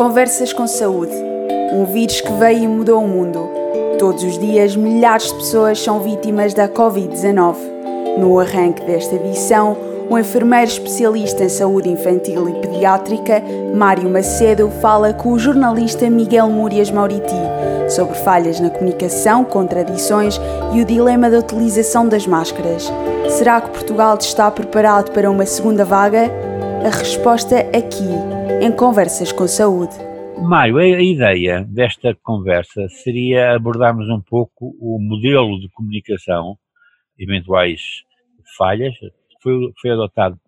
Conversas com Saúde. Um vírus que veio e mudou o mundo. Todos os dias, milhares de pessoas são vítimas da Covid-19. No arranque desta edição, o enfermeiro especialista em saúde infantil e pediátrica, Mário Macedo, fala com o jornalista Miguel Múrias Mauriti sobre falhas na comunicação, contradições e o dilema da utilização das máscaras. Será que Portugal está preparado para uma segunda vaga? A resposta aqui, em Conversas com Saúde. Mário, a ideia desta conversa seria abordarmos um pouco o modelo de comunicação, eventuais falhas, foi, foi adotado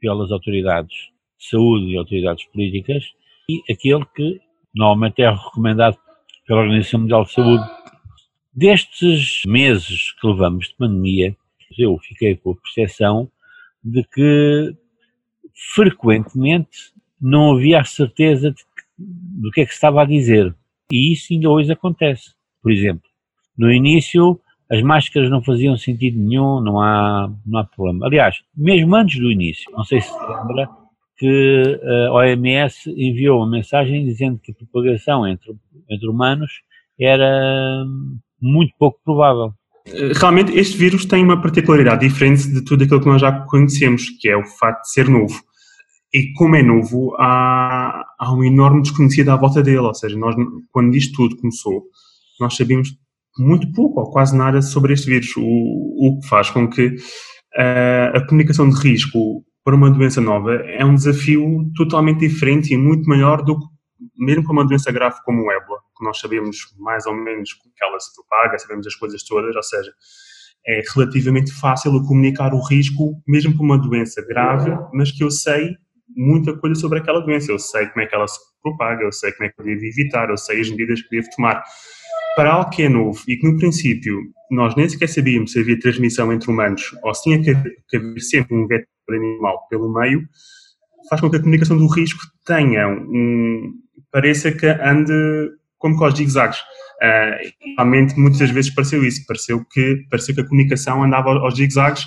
pelas autoridades de saúde e autoridades políticas e aquele que normalmente é recomendado pela Organização Mundial de Saúde. Destes meses que levamos de pandemia, eu fiquei com a percepção de que frequentemente não havia a certeza de, do que é que estava a dizer. E isso ainda hoje acontece. Por exemplo, no início as máscaras não faziam sentido nenhum, não há, não há problema. Aliás, mesmo antes do início, não sei se se lembra, que a OMS enviou uma mensagem dizendo que a propagação entre, entre humanos era muito pouco provável. Realmente, este vírus tem uma particularidade diferente de tudo aquilo que nós já conhecemos, que é o facto de ser novo. E como é novo, há, há um enorme desconhecido à volta dele. Ou seja, nós, quando isto tudo começou, nós sabíamos muito pouco ou quase nada sobre este vírus, o, o que faz com que uh, a comunicação de risco para uma doença nova é um desafio totalmente diferente e muito maior do que mesmo para uma doença grave como o ébola, que nós sabemos mais ou menos como ela se propaga, sabemos as coisas todas, ou seja, é relativamente fácil comunicar o risco mesmo para uma doença grave, mas que eu sei muita coisa sobre aquela doença, eu sei como é que ela se propaga, eu sei como é que eu devo evitar, eu sei as medidas que devo tomar para algo que é novo e que no princípio nós nem sequer sabíamos se havia transmissão entre humanos ou se tinha que haver sempre um vetor animal pelo meio, faz com que a comunicação do risco tenha um. pareça que ande como com os zigue-zagues. Uh, realmente, muitas vezes pareceu isso, pareceu que, pareceu que a comunicação andava aos zigue-zagues,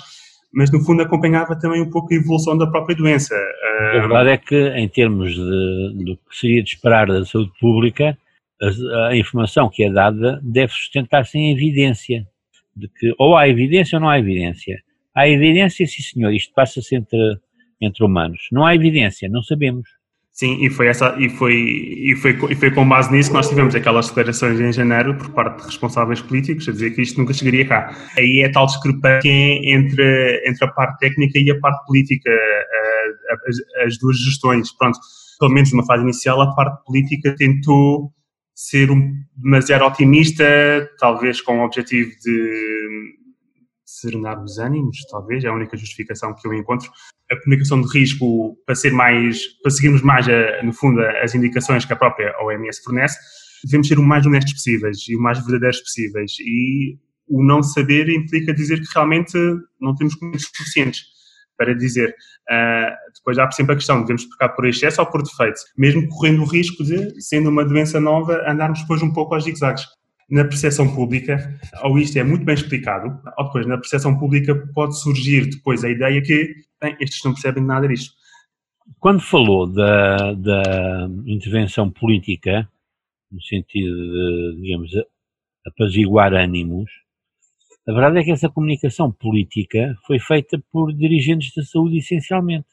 mas no fundo acompanhava também um pouco a evolução da própria doença. A verdade é que, em termos de, do que seria de esperar da saúde pública, a, a informação que é dada deve sustentar-se em evidência, de que ou há evidência ou não há evidência. Há evidência, sim senhor, isto passa-se entre, entre humanos. Não há evidência, não sabemos. Sim, e foi, essa, e, foi, e, foi, e foi com base nisso que nós tivemos aquelas declarações em janeiro por parte de responsáveis políticos a dizer que isto nunca chegaria cá. Aí é tal discrepância entre, entre a parte técnica e a parte política, as, as duas gestões. Pronto, pelo menos numa fase inicial, a parte política tentou ser um, demasiado otimista, talvez com o objetivo de serenar os ânimos, talvez, é a única justificação que eu encontro. A comunicação de risco, para ser mais, para seguirmos mais, a, no fundo, as indicações que a própria OMS fornece, devemos ser o mais honestos possíveis e o mais verdadeiros possíveis. E o não saber implica dizer que realmente não temos conhecimentos suficientes para dizer. Uh, depois há sempre a questão, devemos trocar por excesso ou por defeito, mesmo correndo o risco de, sendo uma doença nova, andarmos depois um pouco aos zigzags. Na percepção pública, ou isto é muito bem explicado, ou depois na percepção pública pode surgir depois a ideia que, bem, estes não percebem nada disto. Quando falou da, da intervenção política, no sentido de, digamos, apaziguar ânimos, a verdade é que essa comunicação política foi feita por dirigentes da saúde, essencialmente.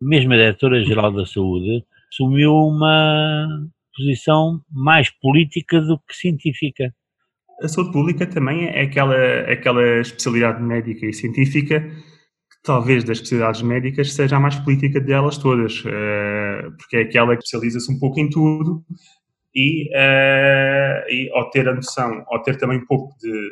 Mesmo a Diretora-Geral da Saúde assumiu uma posição mais política do que científica. A saúde pública também é aquela, aquela especialidade médica e científica que talvez das especialidades médicas seja a mais política delas todas, eh, porque é aquela que especializa-se um pouco em tudo e, eh, e ao ter a noção, ao ter também um pouco de,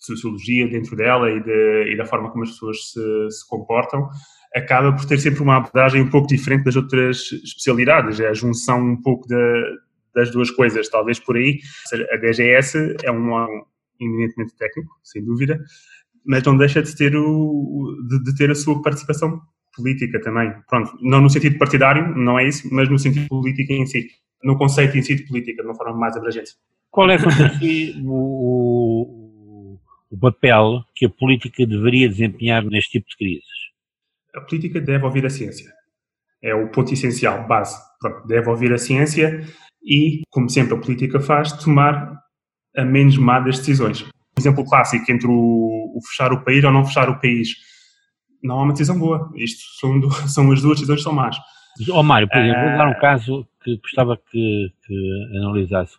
sociologia dentro dela e, de, e da forma como as pessoas se, se, comportam, acaba por ter sempre uma abordagem um pouco diferente das outras especialidades. É a junção um pouco de, das duas coisas, talvez por aí. A DGS é um, um eminentemente técnico, sem dúvida, mas não deixa de ter, o, de, de ter a sua participação política também. Pronto, não no sentido partidário, não é isso, mas no sentido político em si, no conceito em si de política, de uma forma mais abrangente. Qual é, quanto si, o, o papel que a política deveria desempenhar neste tipo de crises? A política deve ouvir a ciência. É o ponto essencial, base. Pronto, deve ouvir a ciência e, como sempre a política faz, tomar a menos má das decisões. Um exemplo clássico entre o, o fechar o país ou não fechar o país. Não há uma decisão boa. Isto são, são as duas decisões que são más. Oh, Mário, por exemplo, vou dar um ah. caso que gostava que, que analisasse.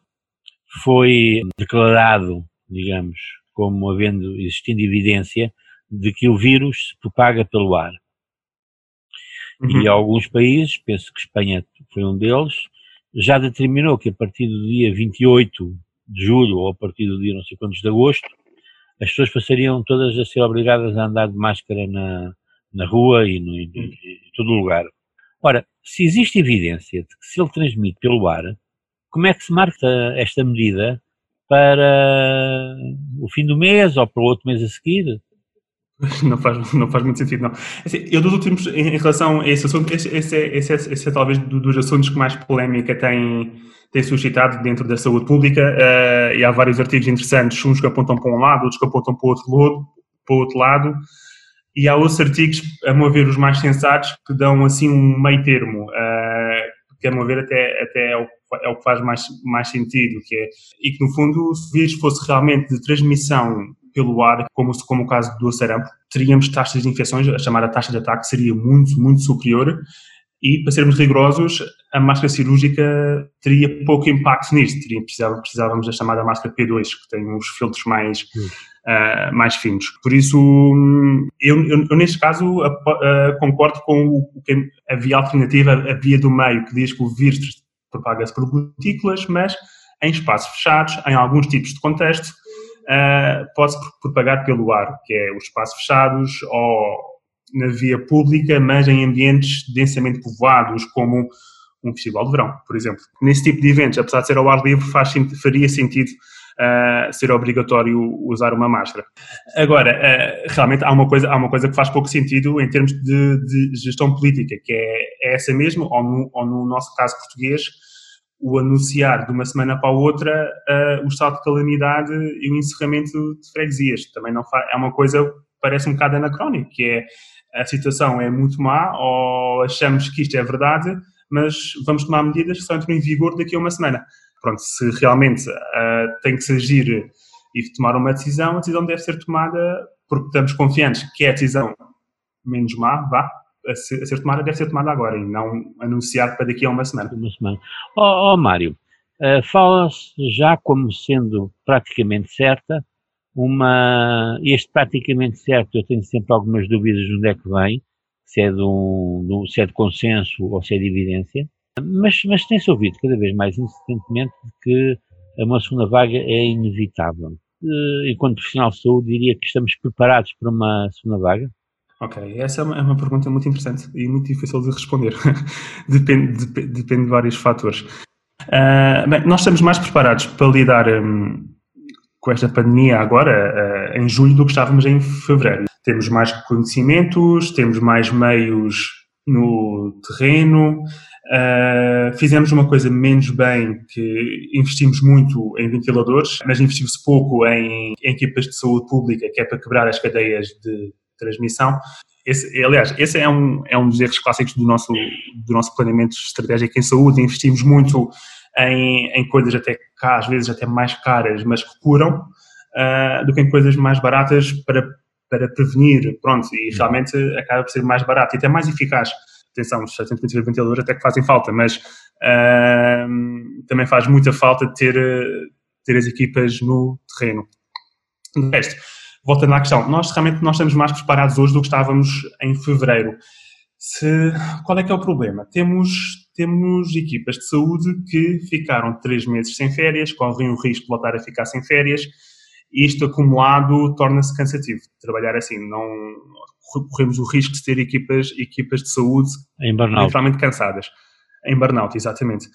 Foi declarado, digamos, como havendo, existindo evidência de que o vírus se propaga pelo ar. Uhum. E alguns países, penso que Espanha foi um deles, já determinou que a partir do dia 28 de julho ou a partir do dia não sei quantos de agosto, as pessoas passariam todas a ser obrigadas a andar de máscara na, na rua e, no, em, em todo lugar. Ora, se existe evidência de que se ele transmite pelo ar, como é que se marca esta medida para o fim do mês ou para o outro mês a seguir? Não faz, não faz muito sentido, não. Assim, eu dos últimos, em, relação a esse assunto, esse, esse, é, esse, é, esse é talvez dos assuntos que mais polémica tem, tem suscitado dentro da saúde pública uh, e há vários artigos interessantes, uns que apontam para um lado, outros que apontam para o outro lado, para outro lado e há outros artigos, a meu ver, os mais sensatos, que dão assim um meio termo, uh, que a meu ver até, até é, o, é o que faz mais, mais sentido, que é, e que no fundo, se o vírus fosse realmente de transmissão pelo ar, como, como o caso do sarampo, teríamos taxas de infecções, a chamada taxa de ataque seria muito, muito superior e, para sermos rigorosos, a máscara cirúrgica teria pouco impacto nisto. Teria, precisávamos, precisávamos da chamada máscara P2, que tem uns filtros mais, uh, mais finos. Por isso, eu, eu, eu neste caso, uh, concordo com o, que a via alternativa, a via do meio, que diz que o vírus propaga-se por gotículas, mas em espaços fechados, em alguns tipos de contexto, uh, pode-se propagar pelo ar, que é os espaços fechados ou na via pública, mas em ambientes densamente povoados, como um festival de verão, por exemplo. Nesse tipo de eventos, apesar de ser ao ar livre, faz, faria sentido uh, ser obrigatório usar uma máscara. Agora, uh, realmente há uma, coisa, há uma coisa que faz pouco sentido em termos de, de gestão política, que é, é essa mesmo, ou no, ou no, nosso caso português, o anunciar de uma semana para a outra uh, o estado de calamidade e o encerramento de freguesias. Também não é uma coisa parece um bocado anacrónico, que é a situação é muito má ou achamos que isto é verdade, mas vamos tomar medidas que só entram em vigor daqui a uma semana. Pronto, se realmente uh, tem que se agir e tomar uma decisão, a decisão deve ser tomada porque estamos confiantes que é a decisão menos má, vá, a ser, a ser tomada, deve ser tomada agora e não anunciar para daqui a uma semana. Uma semana. Ó oh, oh, Mário, uh, fala-se já como sendo praticamente certa uma, este praticamente certo, eu tenho sempre algumas dúvidas de onde é que vem, se é de, um, de um, se é de consenso ou se é de evidência, mas, mas tem-se ouvido cada vez mais insistentemente que uma segunda vaga é inevitável. Eh, enquanto profissional de saúde, diria que estamos preparados para uma segunda vaga? Ok, essa é uma, é uma pergunta muito interessante e muito difícil de responder. depende, depende, depende de vários fatores. Uh, bem, nós estamos mais preparados para lidar um, com esta pandemia agora, uh, em julho, do que estávamos em fevereiro. Temos mais conhecimentos, temos mais meios no terreno, uh, fizemos uma coisa menos bem, que investimos muito em ventiladores, mas investimos pouco em, em equipas de saúde pública, que é para quebrar as cadeias de transmissão. Esse, aliás, esse é um, é um dos erros clássicos do nosso, do nosso planeamento estratégico em saúde. Investimos muito em, em coisas até cá, às vezes até mais caras, mas que curam, uh, do que em coisas mais baratas para, para prevenir, pronto, e realmente acaba por ser mais barato e até mais eficaz. Atenção, os 720 ventiladores até que fazem falta, mas uh, também faz muita falta ter, ter as equipas no terreno. De resto, voltando à questão, nós realmente nós estamos mais preparados hoje do que estávamos em fevereiro. Se, qual é que é o problema? Temos temos equipas de saúde que ficaram três meses sem férias, correm o risco de voltar a ficar sem férias, e isto acumulado torna-se cansativo. Trabalhar assim, não corremos o risco de ter equipas, equipas de saúde em burnout. literalmente cansadas. Em burnout, exatamente.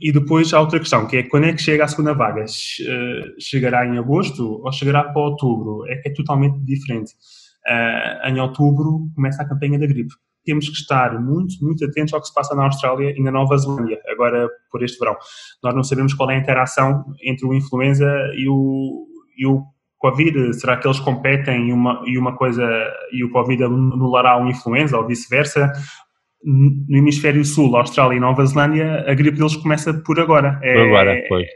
E depois há outra questão, que é quando é que chega a segunda vaga? Chegará em agosto ou chegará para outubro? É que é totalmente diferente. Uh, em outubro começa a campanha da gripe temos que estar muito, muito atentos ao que se passa na Austrália e na Nova Zelândia, agora por este verão. Nós não sabemos qual é a interação entre o influenza e o, e o Covid, será que eles competem e uma, e uma coisa, e o Covid anulará uma influenza ou vice-versa? No hemisfério sul, Austrália e Nova Zelândia, a gripe deles começa por agora. É, por agora, pois.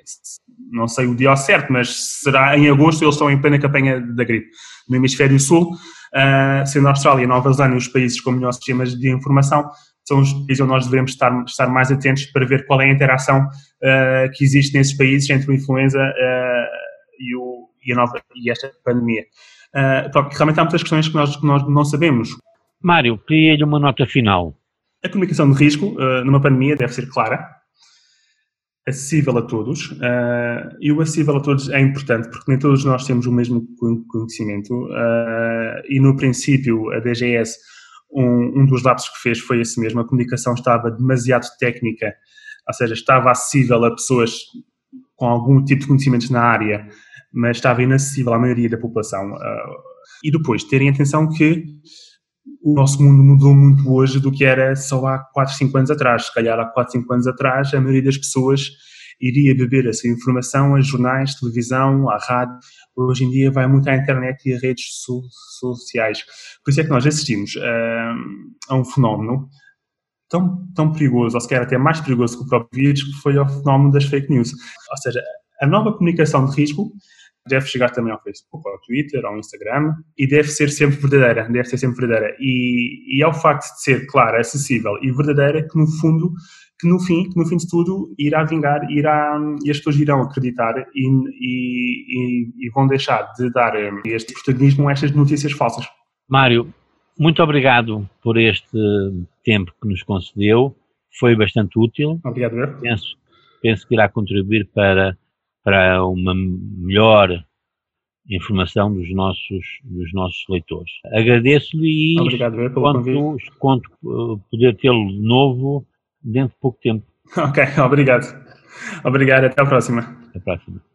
Não sei o dia certo, mas será em agosto, eles estão em plena campanha da gripe. No hemisfério sul, uh, sendo a Austrália e Nova Zelândia os países com melhores sistemas de informação, são os países onde nós devemos estar, estar mais atentos para ver qual é a interação uh, que existe nesses países entre a influenza uh, e, o, e, nova, e esta pandemia. Uh, porque realmente há muitas questões que nós, que nós não sabemos. Mário, queria-lhe uma nota final. A comunicação de risco numa pandemia deve ser clara, acessível a todos, uh, e o acessível a todos é importante porque nem todos nós temos o mesmo conhecimento, uh, e no princípio a DGS um, um dos lapsos que fez foi esse mesmo, a comunicação estava demasiado técnica, ou seja, estava acessível a pessoas com algum tipo de conhecimentos na área, mas estava inacessível à maioria da população. Uh, e depois, terem atenção que o nosso mundo mudou muito hoje do que era só há 4, 5 anos atrás. Se calhar há 4, 5 anos atrás, a maioria das pessoas iria beber essa informação a jornais, televisão, à rádio. Hoje em dia vai muito à internet e a redes so sociais. Por isso é que nós assistimos uh, a um fenómeno tão, tão perigoso, ou sequer até mais perigoso que o próprio vírus, que foi o fenómeno das fake news. Ou seja, a nova comunicação de risco deve chegar também ao Facebook, ao Twitter, ao Instagram e deve ser sempre verdadeira, deve ser sempre verdadeira. E, e é o facto de ser clara, acessível e verdadeira que no fundo que no fim, que no fim de tudo irá vingar, irá, e as pessoas irão acreditar e, e, e vão deixar de dar eh, este protagonismo a estas notícias falsas. Mário, muito obrigado por este tempo que nos concedeu, foi bastante útil. Obrigado, eu. Penso, penso que irá contribuir para, para uma melhor informação dos nossos, dos nossos leitores. Agradeço-lhe e Obrigado, conto, conto eh, poder tê-lo de novo dentro de pouco tempo. Ok, obrigado. Obrigado, até a próxima. Até a próxima.